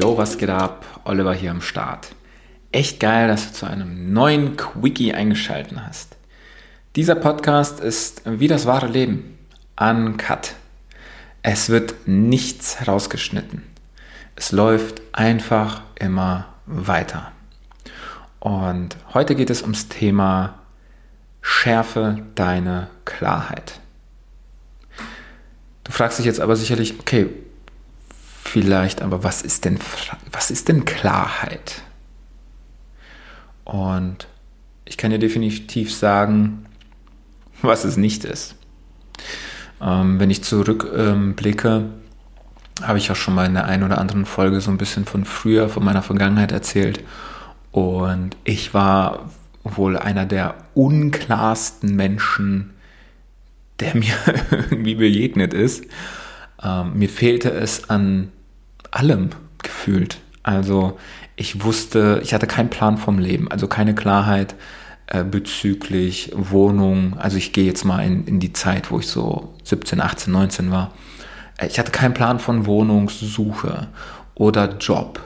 Yo, was geht ab? Oliver hier am Start. Echt geil, dass du zu einem neuen Quickie eingeschaltet hast. Dieser Podcast ist wie das wahre Leben. Uncut. Es wird nichts rausgeschnitten. Es läuft einfach immer weiter. Und heute geht es ums Thema Schärfe deine Klarheit. Du fragst dich jetzt aber sicherlich, okay, vielleicht, aber was ist denn, was ist denn Klarheit? Und ich kann dir definitiv sagen, was es nicht ist. Ähm, wenn ich zurückblicke, ähm, habe ich auch schon mal in der einen oder anderen Folge so ein bisschen von früher, von meiner Vergangenheit erzählt. Und ich war wohl einer der unklarsten Menschen, der mir irgendwie begegnet ist. Ähm, mir fehlte es an allem gefühlt. Also ich wusste, ich hatte keinen Plan vom Leben, also keine Klarheit äh, bezüglich Wohnung. Also ich gehe jetzt mal in, in die Zeit, wo ich so 17, 18, 19 war. Äh, ich hatte keinen Plan von Wohnungssuche oder Job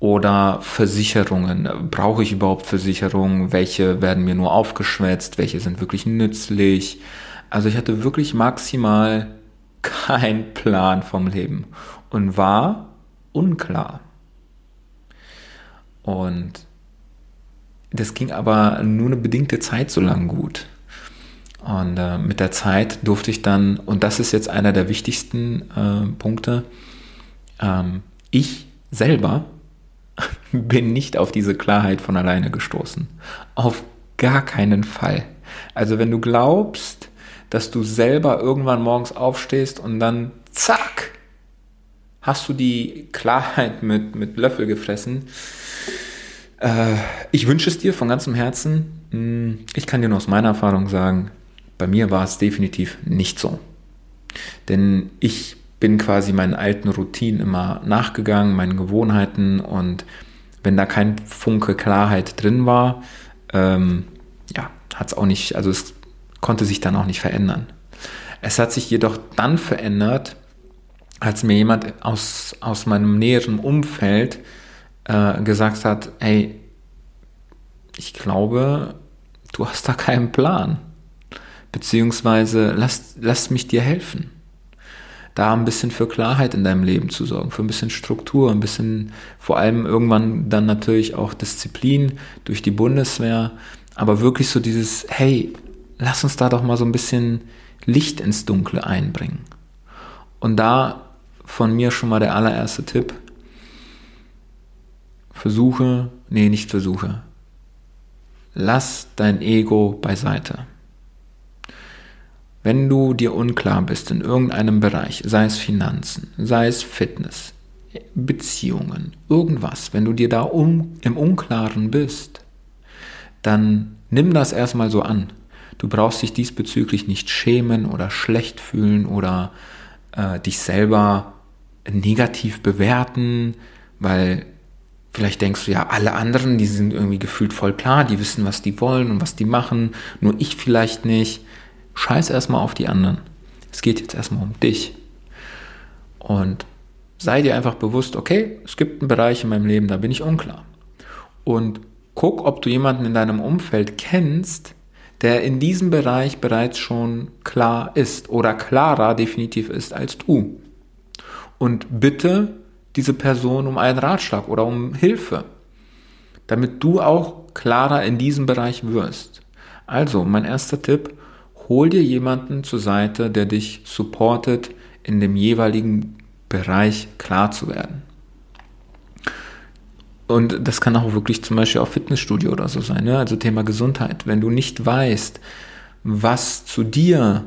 oder Versicherungen. Brauche ich überhaupt Versicherungen? Welche werden mir nur aufgeschwätzt? Welche sind wirklich nützlich? Also ich hatte wirklich maximal keinen Plan vom Leben und war unklar. Und das ging aber nur eine bedingte Zeit so lang gut. Und äh, mit der Zeit durfte ich dann, und das ist jetzt einer der wichtigsten äh, Punkte, ähm, ich selber bin nicht auf diese Klarheit von alleine gestoßen. Auf gar keinen Fall. Also wenn du glaubst, dass du selber irgendwann morgens aufstehst und dann zack, hast du die Klarheit mit, mit Löffel gefressen. Äh, ich wünsche es dir von ganzem Herzen. Hm, ich kann dir nur aus meiner Erfahrung sagen, bei mir war es definitiv nicht so. Denn ich bin quasi meinen alten Routinen immer nachgegangen, meinen Gewohnheiten und wenn da kein Funke Klarheit drin war, ähm, ja, hat es auch nicht, also es konnte sich dann auch nicht verändern. Es hat sich jedoch dann verändert, als mir jemand aus, aus meinem näheren Umfeld äh, gesagt hat, hey, ich glaube, du hast da keinen Plan. Beziehungsweise lass, lass mich dir helfen. Da ein bisschen für Klarheit in deinem Leben zu sorgen, für ein bisschen Struktur, ein bisschen vor allem irgendwann dann natürlich auch Disziplin durch die Bundeswehr, aber wirklich so dieses, hey, lass uns da doch mal so ein bisschen Licht ins Dunkle einbringen. Und da von mir schon mal der allererste Tipp. Versuche, nee, nicht versuche. Lass dein Ego beiseite. Wenn du dir unklar bist in irgendeinem Bereich, sei es Finanzen, sei es Fitness, Beziehungen, irgendwas, wenn du dir da um, im Unklaren bist, dann nimm das erstmal so an. Du brauchst dich diesbezüglich nicht schämen oder schlecht fühlen oder äh, dich selber negativ bewerten, weil vielleicht denkst du ja, alle anderen, die sind irgendwie gefühlt voll klar, die wissen, was die wollen und was die machen, nur ich vielleicht nicht. Scheiß erstmal auf die anderen. Es geht jetzt erstmal um dich. Und sei dir einfach bewusst, okay, es gibt einen Bereich in meinem Leben, da bin ich unklar. Und guck, ob du jemanden in deinem Umfeld kennst, der in diesem Bereich bereits schon klar ist oder klarer definitiv ist als du. Und bitte diese Person um einen Ratschlag oder um Hilfe, damit du auch klarer in diesem Bereich wirst. Also, mein erster Tipp, hol dir jemanden zur Seite, der dich supportet, in dem jeweiligen Bereich klar zu werden. Und das kann auch wirklich zum Beispiel auch Fitnessstudio oder so sein, ne? also Thema Gesundheit. Wenn du nicht weißt, was zu dir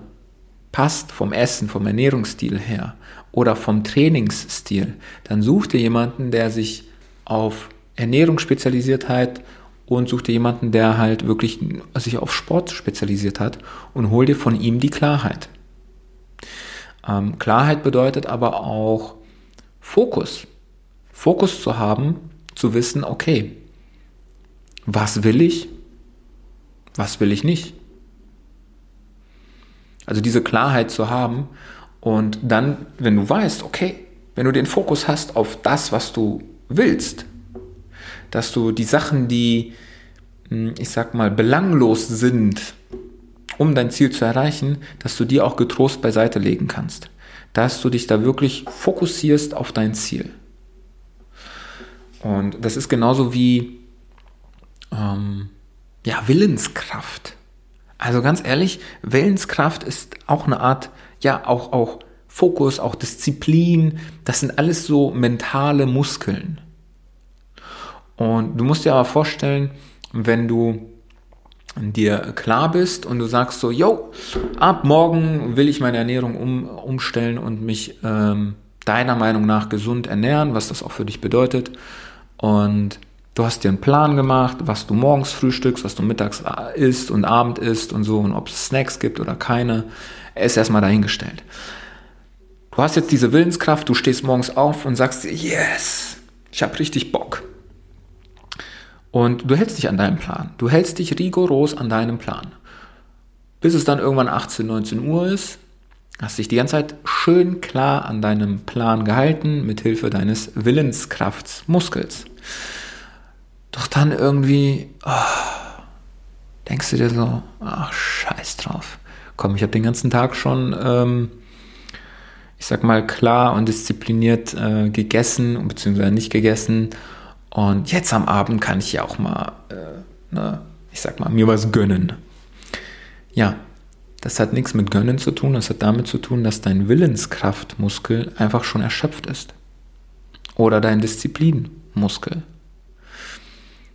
passt vom Essen, vom Ernährungsstil her oder vom Trainingsstil, dann such dir jemanden, der sich auf Ernährung spezialisiert hat und such dir jemanden, der halt wirklich sich auf Sport spezialisiert hat und hol dir von ihm die Klarheit. Ähm, Klarheit bedeutet aber auch Fokus. Fokus zu haben, zu wissen, okay, was will ich, was will ich nicht. Also diese Klarheit zu haben und dann, wenn du weißt, okay, wenn du den Fokus hast auf das, was du willst. Dass du die Sachen, die, hm, ich sag mal, belanglos sind, um dein Ziel zu erreichen, dass du die auch getrost beiseite legen kannst. Dass du dich da wirklich fokussierst auf dein Ziel. Und das ist genauso wie ähm, ja, Willenskraft. Also ganz ehrlich, Willenskraft ist auch eine Art, ja, auch, auch Fokus, auch Disziplin. Das sind alles so mentale Muskeln. Und du musst dir aber vorstellen, wenn du dir klar bist und du sagst so, yo, ab morgen will ich meine Ernährung um, umstellen und mich ähm, deiner Meinung nach gesund ernähren, was das auch für dich bedeutet. Und du hast dir einen Plan gemacht, was du morgens frühstückst, was du mittags isst und Abend isst und so und ob es Snacks gibt oder keine, ist erstmal dahingestellt. Du hast jetzt diese Willenskraft, du stehst morgens auf und sagst dir, yes, ich habe richtig Bock. Und du hältst dich an deinem Plan. Du hältst dich rigoros an deinem Plan. Bis es dann irgendwann 18, 19 Uhr ist, hast dich die ganze Zeit schön klar an deinem Plan gehalten, mit Hilfe deines Willenskraftsmuskels. Doch dann irgendwie oh, denkst du dir so, ach scheiß drauf. Komm, ich habe den ganzen Tag schon, ähm, ich sag mal, klar und diszipliniert äh, gegessen, beziehungsweise nicht gegessen. Und jetzt am Abend kann ich ja auch mal, äh, ne, ich sag mal, mir was gönnen. Ja, das hat nichts mit Gönnen zu tun, das hat damit zu tun, dass dein Willenskraftmuskel einfach schon erschöpft ist. Oder dein Disziplinmuskel.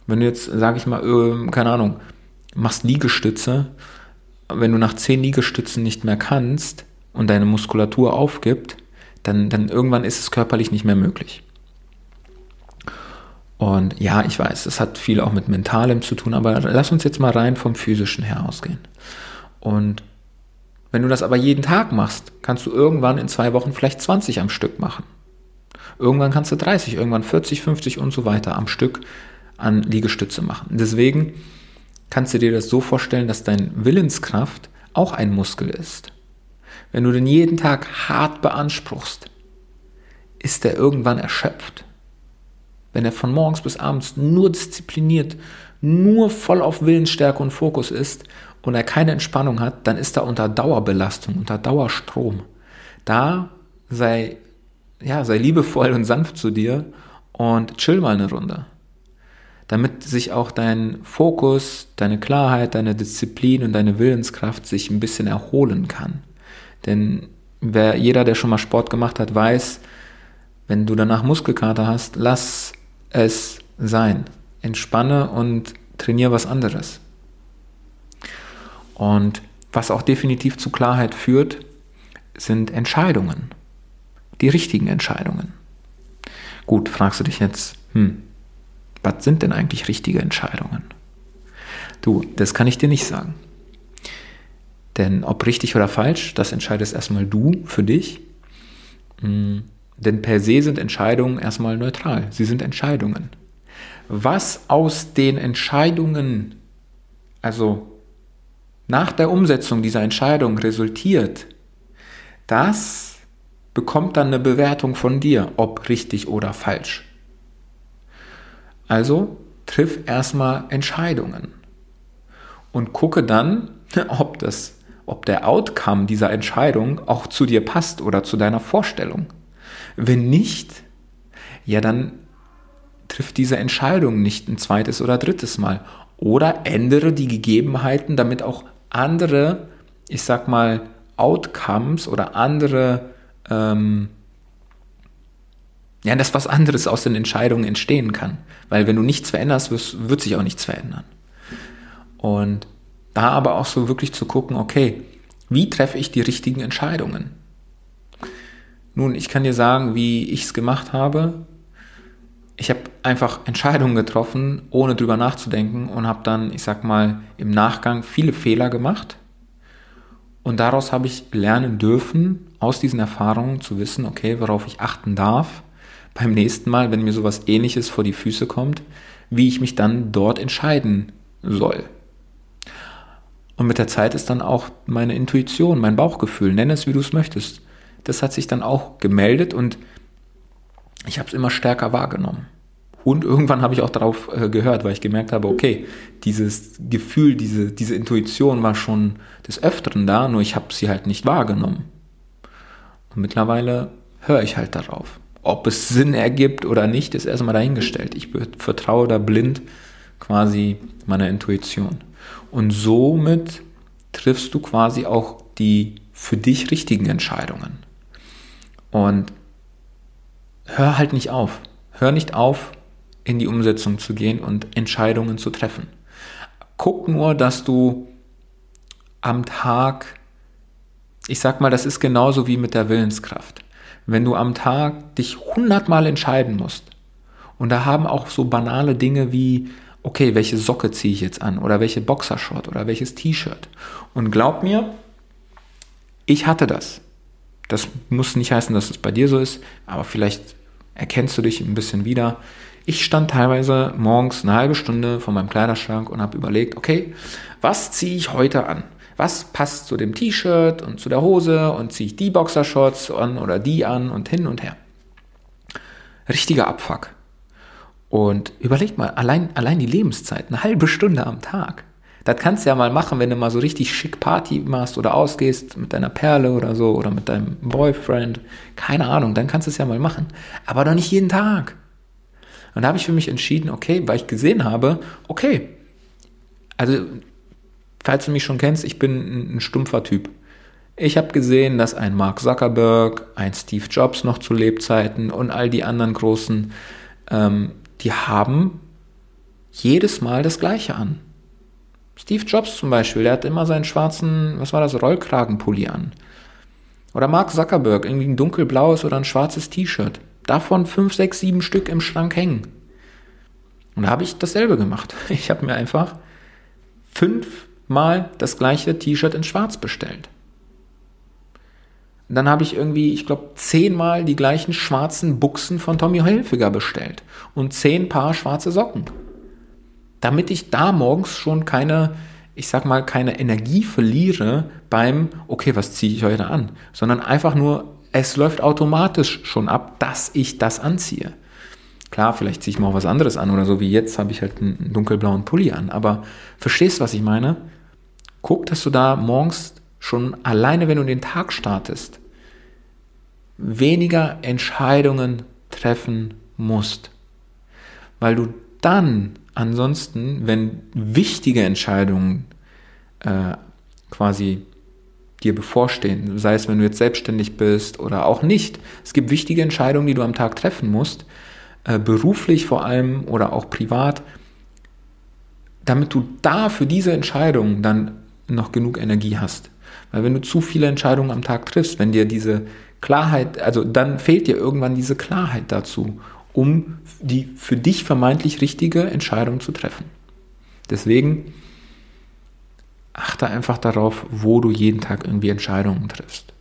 Wenn du jetzt, sage ich mal, äh, keine Ahnung, machst Liegestütze, wenn du nach zehn Liegestützen nicht mehr kannst und deine Muskulatur aufgibt, dann, dann irgendwann ist es körperlich nicht mehr möglich. Und ja, ich weiß, es hat viel auch mit Mentalem zu tun, aber lass uns jetzt mal rein vom Physischen her ausgehen. Und wenn du das aber jeden Tag machst, kannst du irgendwann in zwei Wochen vielleicht 20 am Stück machen. Irgendwann kannst du 30, irgendwann 40, 50 und so weiter am Stück an Liegestütze machen. Deswegen kannst du dir das so vorstellen, dass dein Willenskraft auch ein Muskel ist. Wenn du den jeden Tag hart beanspruchst, ist er irgendwann erschöpft. Wenn er von morgens bis abends nur diszipliniert, nur voll auf Willensstärke und Fokus ist und er keine Entspannung hat, dann ist er unter Dauerbelastung, unter Dauerstrom. Da sei, ja, sei liebevoll und sanft zu dir und chill mal eine Runde damit sich auch dein Fokus, deine Klarheit, deine Disziplin und deine Willenskraft sich ein bisschen erholen kann. Denn wer, jeder, der schon mal Sport gemacht hat, weiß, wenn du danach Muskelkater hast, lass es sein. Entspanne und trainiere was anderes. Und was auch definitiv zu Klarheit führt, sind Entscheidungen. Die richtigen Entscheidungen. Gut, fragst du dich jetzt, hm, was sind denn eigentlich richtige Entscheidungen? Du, das kann ich dir nicht sagen. Denn ob richtig oder falsch, das entscheidest erstmal du für dich. Hm, denn per se sind Entscheidungen erstmal neutral. Sie sind Entscheidungen. Was aus den Entscheidungen, also nach der Umsetzung dieser Entscheidung resultiert, das bekommt dann eine Bewertung von dir, ob richtig oder falsch. Also triff erstmal Entscheidungen und gucke dann, ob das, ob der Outcome dieser Entscheidung auch zu dir passt oder zu deiner Vorstellung. Wenn nicht, ja, dann triff diese Entscheidung nicht ein zweites oder drittes Mal oder ändere die Gegebenheiten, damit auch andere, ich sag mal, Outcomes oder andere ähm, ja, dass was anderes aus den Entscheidungen entstehen kann. Weil wenn du nichts veränderst, wird, wird sich auch nichts verändern. Und da aber auch so wirklich zu gucken, okay, wie treffe ich die richtigen Entscheidungen? Nun, ich kann dir sagen, wie ich es gemacht habe. Ich habe einfach Entscheidungen getroffen, ohne drüber nachzudenken und habe dann, ich sag mal, im Nachgang viele Fehler gemacht. Und daraus habe ich lernen dürfen, aus diesen Erfahrungen zu wissen, okay, worauf ich achten darf beim nächsten Mal, wenn mir sowas ähnliches vor die Füße kommt, wie ich mich dann dort entscheiden soll. Und mit der Zeit ist dann auch meine Intuition, mein Bauchgefühl, nenn es wie du es möchtest. Das hat sich dann auch gemeldet und ich habe es immer stärker wahrgenommen. Und irgendwann habe ich auch darauf äh, gehört, weil ich gemerkt habe, okay, dieses Gefühl, diese, diese Intuition war schon des Öfteren da, nur ich habe sie halt nicht wahrgenommen. Und mittlerweile höre ich halt darauf. Ob es Sinn ergibt oder nicht, ist erstmal dahingestellt. Ich vertraue da blind quasi meiner Intuition. Und somit triffst du quasi auch die für dich richtigen Entscheidungen. Und hör halt nicht auf. Hör nicht auf, in die Umsetzung zu gehen und Entscheidungen zu treffen. Guck nur, dass du am Tag, ich sag mal, das ist genauso wie mit der Willenskraft. Wenn du am Tag dich hundertmal entscheiden musst, und da haben auch so banale Dinge wie, okay, welche Socke ziehe ich jetzt an oder welche Boxershort oder welches T-Shirt. Und glaub mir, ich hatte das. Das muss nicht heißen, dass es bei dir so ist, aber vielleicht erkennst du dich ein bisschen wieder. Ich stand teilweise morgens eine halbe Stunde vor meinem Kleiderschrank und habe überlegt, okay, was ziehe ich heute an? Was passt zu dem T-Shirt und zu der Hose und ziehe ich die Boxershorts an oder die an und hin und her. Richtiger Abfuck. Und überleg mal, allein, allein die Lebenszeit, eine halbe Stunde am Tag. Das kannst du ja mal machen, wenn du mal so richtig schick Party machst oder ausgehst mit deiner Perle oder so oder mit deinem Boyfriend. Keine Ahnung, dann kannst du es ja mal machen. Aber doch nicht jeden Tag. Und da habe ich für mich entschieden, okay, weil ich gesehen habe, okay, also, falls du mich schon kennst, ich bin ein, stumpfer Typ. Ich habe gesehen, dass ein Mark Zuckerberg, ein Steve Jobs noch zu Lebzeiten und all die anderen großen, ähm, die haben jedes Mal das Gleiche an. Steve Jobs zum Beispiel, der hat immer seinen schwarzen, was war das, Rollkragenpulli an. Oder Mark Zuckerberg, irgendwie ein dunkelblaues oder ein schwarzes T-Shirt. Davon fünf, sechs, sieben Stück im Schrank hängen. Und da habe ich dasselbe gemacht. Ich habe mir einfach fünfmal das gleiche T-Shirt in schwarz bestellt. Dann habe ich irgendwie, ich glaube, zehnmal die gleichen schwarzen Buchsen von Tommy Hilfiger bestellt. Und zehn Paar schwarze Socken damit ich da morgens schon keine, ich sag mal, keine Energie verliere beim, okay, was ziehe ich heute an, sondern einfach nur, es läuft automatisch schon ab, dass ich das anziehe. Klar, vielleicht ziehe ich mal auch was anderes an oder so wie jetzt habe ich halt einen dunkelblauen Pulli an, aber verstehst, was ich meine? Guck, dass du da morgens schon alleine, wenn du den Tag startest, weniger Entscheidungen treffen musst, weil du dann ansonsten, wenn wichtige Entscheidungen äh, quasi dir bevorstehen, sei es wenn du jetzt selbstständig bist oder auch nicht, es gibt wichtige Entscheidungen, die du am Tag treffen musst, äh, beruflich vor allem oder auch privat, damit du da für diese Entscheidungen dann noch genug Energie hast. Weil wenn du zu viele Entscheidungen am Tag triffst, wenn dir diese Klarheit, also dann fehlt dir irgendwann diese Klarheit dazu um die für dich vermeintlich richtige Entscheidung zu treffen. Deswegen achte einfach darauf, wo du jeden Tag irgendwie Entscheidungen triffst.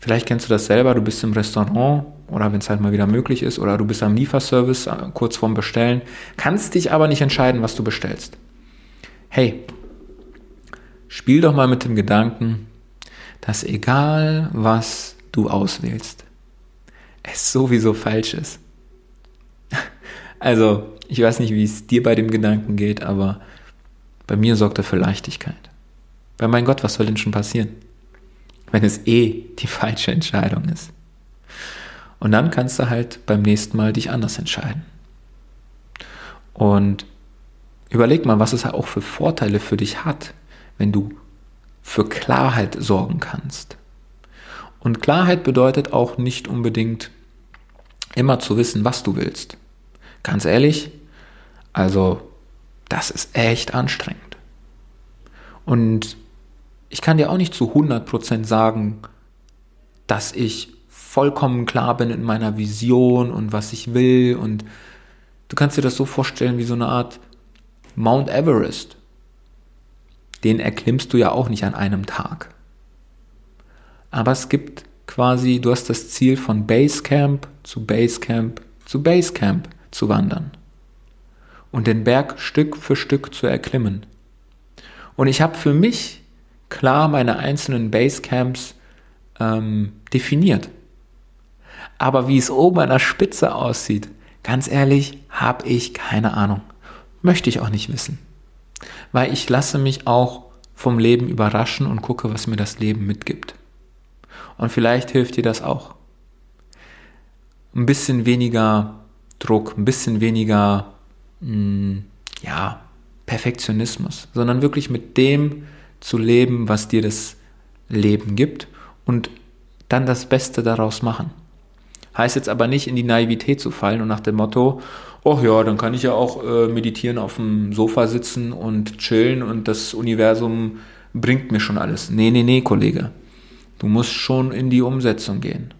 Vielleicht kennst du das selber, du bist im Restaurant oder wenn es halt mal wieder möglich ist oder du bist am Lieferservice äh, kurz vorm Bestellen, kannst dich aber nicht entscheiden, was du bestellst. Hey, spiel doch mal mit dem Gedanken, dass egal was du auswählst, es sowieso falsch ist. Also, ich weiß nicht, wie es dir bei dem Gedanken geht, aber bei mir sorgt er für Leichtigkeit. Weil mein Gott, was soll denn schon passieren? Wenn es eh die falsche Entscheidung ist. Und dann kannst du halt beim nächsten Mal dich anders entscheiden. Und überleg mal, was es auch für Vorteile für dich hat, wenn du für Klarheit sorgen kannst. Und Klarheit bedeutet auch nicht unbedingt immer zu wissen, was du willst. Ganz ehrlich, also das ist echt anstrengend. Und ich kann dir auch nicht zu 100% sagen, dass ich vollkommen klar bin in meiner Vision und was ich will. Und du kannst dir das so vorstellen wie so eine Art Mount Everest. Den erklimmst du ja auch nicht an einem Tag. Aber es gibt quasi, du hast das Ziel von Basecamp zu Basecamp zu Basecamp zu wandern und den Berg Stück für Stück zu erklimmen. Und ich habe für mich klar meine einzelnen Basecamps ähm, definiert. Aber wie es oben an der Spitze aussieht, Ganz ehrlich, habe ich keine Ahnung. Möchte ich auch nicht wissen. Weil ich lasse mich auch vom Leben überraschen und gucke, was mir das Leben mitgibt. Und vielleicht hilft dir das auch. Ein bisschen weniger Druck, ein bisschen weniger, mh, hm, ja, Perfektionismus, sondern wirklich mit dem zu leben, was dir das Leben gibt und dann das Beste daraus machen. Heißt jetzt aber nicht in die Naivität zu fallen und nach dem Motto, oh ja, dann kann ich ja auch äh, meditieren auf dem Sofa sitzen und chillen und das Universum bringt mir schon alles. Nee, nee, nee, Kollege. Du musst schon in die Umsetzung gehen.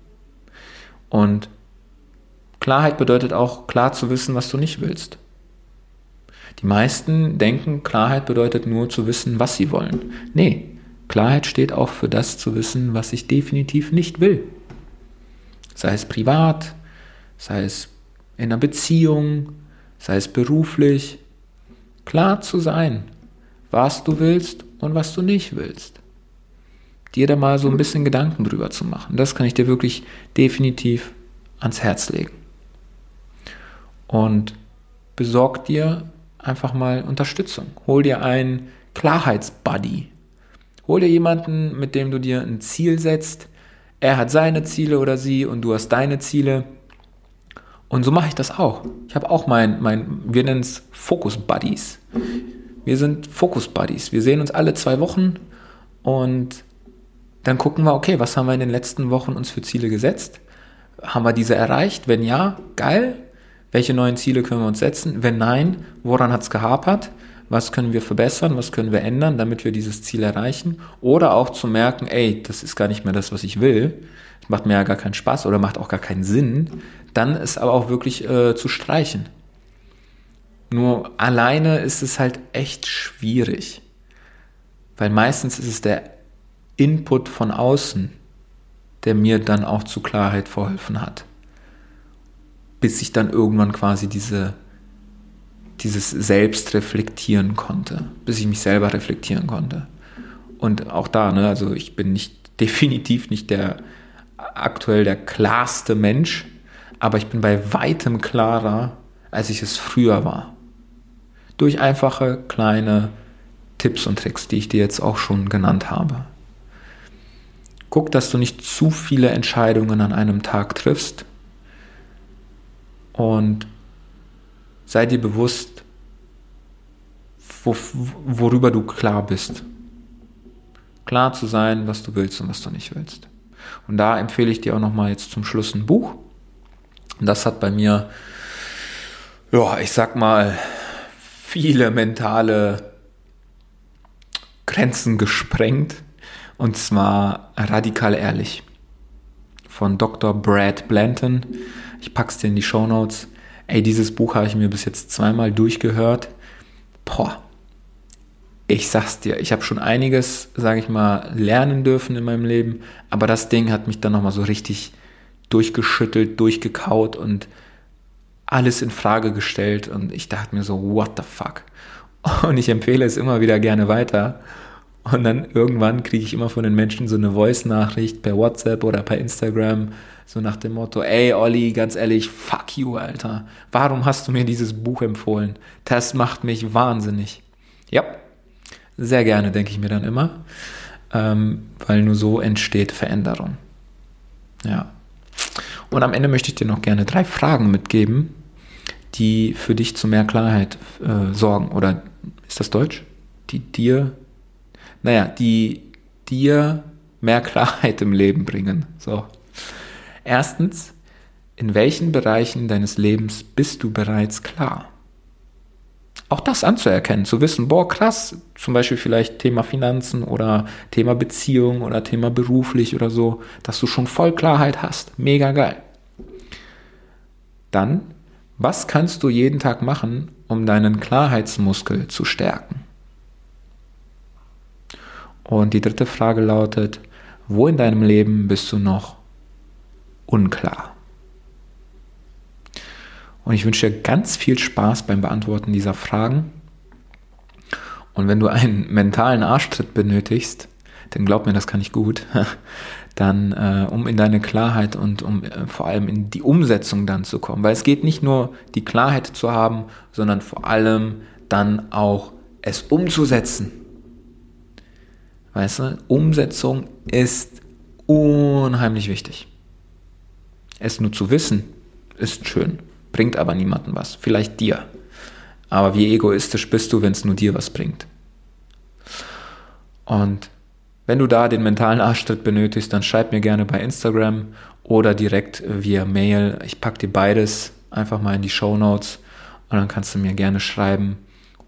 Und Klarheit bedeutet auch klar zu wissen, was du nicht willst. Die meisten denken, Klarheit bedeutet nur zu wissen, was sie wollen. Nee, Klarheit steht auch für das zu wissen, was ich definitiv nicht will. Sei es privat, sei es in einer Beziehung, sei es beruflich. Klar zu sein, was du willst und was du nicht willst. Dir da mal so ein bisschen Gedanken drüber zu machen. Das kann ich dir wirklich definitiv ans Herz legen. Und besorg dir einfach mal Unterstützung. Hol dir einen Klarheitsbuddy. Hol dir jemanden, mit dem du dir ein Ziel setzt. Er hat seine Ziele oder sie und du hast deine Ziele. Und so mache ich das auch. Ich habe auch mein, mein wir nennen es Focus Buddies. Wir sind Focus Buddies. Wir sehen uns alle zwei Wochen und dann gucken wir, okay, was haben wir in den letzten Wochen uns für Ziele gesetzt? Haben wir diese erreicht? Wenn ja, geil. Welche neuen Ziele können wir uns setzen? Wenn nein, woran hat es gehapert? Was können wir verbessern? Was können wir ändern, damit wir dieses Ziel erreichen? Oder auch zu merken, ey, das ist gar nicht mehr das, was ich will. Macht mir ja gar keinen Spaß oder macht auch gar keinen Sinn. Dann ist aber auch wirklich äh, zu streichen. Nur alleine ist es halt echt schwierig. Weil meistens ist es der Input von außen, der mir dann auch zu Klarheit verholfen hat bis ich dann irgendwann quasi diese, dieses Selbst reflektieren konnte, bis ich mich selber reflektieren konnte. Und auch da, ne, also ich bin nicht definitiv nicht der aktuell der klarste Mensch, aber ich bin bei weitem klarer, als ich es früher war. Durch einfache kleine Tipps und Tricks, die ich dir jetzt auch schon genannt habe. Guck, dass du nicht zu viele Entscheidungen an einem Tag triffst, und sei dir bewusst, wo, worüber du klar bist. Klar zu sein, was du willst und was du nicht willst. Und da empfehle ich dir auch nochmal jetzt zum Schluss ein Buch. Und das hat bei mir, ja, ich sag mal, viele mentale Grenzen gesprengt. Und zwar radikal ehrlich. Von Dr. Brad Blanton. Ich pack's dir in die Show Notes. Ey, dieses Buch habe ich mir bis jetzt zweimal durchgehört. Boah, ich sag's dir, ich habe schon einiges, sage ich mal, lernen dürfen in meinem Leben, aber das Ding hat mich dann nochmal so richtig durchgeschüttelt, durchgekaut und alles in Frage gestellt und ich dachte mir so, what the fuck? Und ich empfehle es immer wieder gerne weiter. Und dann irgendwann kriege ich immer von den Menschen so eine Voice-Nachricht per WhatsApp oder per Instagram, so nach dem Motto, ey Olli, ganz ehrlich, fuck you, Alter. Warum hast du mir dieses Buch empfohlen? Das macht mich wahnsinnig. Ja, sehr gerne, denke ich mir dann immer, ähm, weil nur so entsteht Veränderung. Ja. Und am Ende möchte ich dir noch gerne drei Fragen mitgeben, die für dich zu mehr Klarheit äh, sorgen. Oder ist das Deutsch? Die dir, naja, die dir mehr Klarheit im Leben bringen. So, Erstens, in welchen Bereichen deines Lebens bist du bereits klar? Auch das anzuerkennen, zu wissen, boah, krass, zum Beispiel vielleicht Thema Finanzen oder Thema Beziehung oder Thema beruflich oder so, dass du schon voll Klarheit hast. Mega geil. Dann, was kannst du jeden Tag machen, um deinen Klarheitsmuskel zu stärken? Und die dritte Frage lautet, wo in deinem Leben bist du noch unklar. Und ich wünsche dir ganz viel Spaß beim Beantworten dieser Fragen. Und wenn du einen mentalen Arschtritt benötigst, dann glaub mir, das kann ich gut, dann äh, um in deine Klarheit und um äh, vor allem in die Umsetzung dann zu kommen. Weil es geht nicht nur die Klarheit zu haben, sondern vor allem dann auch es umzusetzen. Weißt du, Umsetzung ist unheimlich wichtig. Es nur zu wissen, ist schön, bringt aber niemandem was. Vielleicht dir. Aber wie egoistisch bist du, wenn es nur dir was bringt? Und wenn du da den mentalen Arschtritt benötigst, dann schreib mir gerne bei Instagram oder direkt via Mail. Ich packe dir beides einfach mal in die Show Notes und dann kannst du mir gerne schreiben.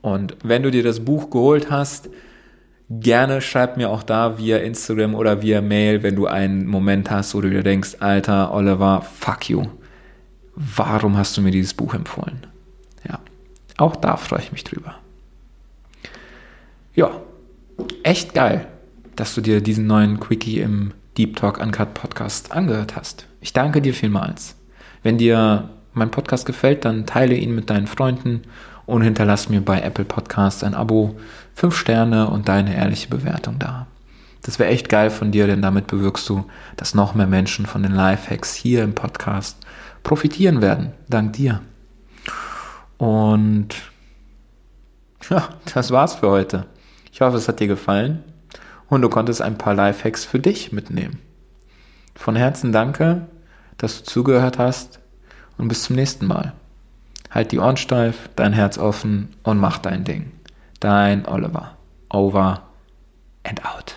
Und wenn du dir das Buch geholt hast, gerne schreib mir auch da via Instagram oder via Mail, wenn du einen Moment hast, wo du dir denkst, Alter, Oliver, fuck you. Warum hast du mir dieses Buch empfohlen? Ja, auch da freue ich mich drüber. Ja, echt geil, dass du dir diesen neuen Quickie im Deep Talk Uncut Podcast angehört hast. Ich danke dir vielmals. Wenn dir mein Podcast gefällt, dann teile ihn mit deinen Freunden und hinterlass mir bei Apple Podcasts ein Abo, fünf Sterne und deine ehrliche Bewertung da. Das wäre echt geil von dir, denn damit bewirkst du, dass noch mehr Menschen von den Lifehacks hier im Podcast profitieren werden. Dank dir. Und ja, das war's für heute. Ich hoffe, es hat dir gefallen und du konntest ein paar Lifehacks für dich mitnehmen. Von Herzen danke, dass du zugehört hast und bis zum nächsten Mal. Halt die Ohren steif, dein Herz offen und mach dein Ding. Dein Oliver. Over and out.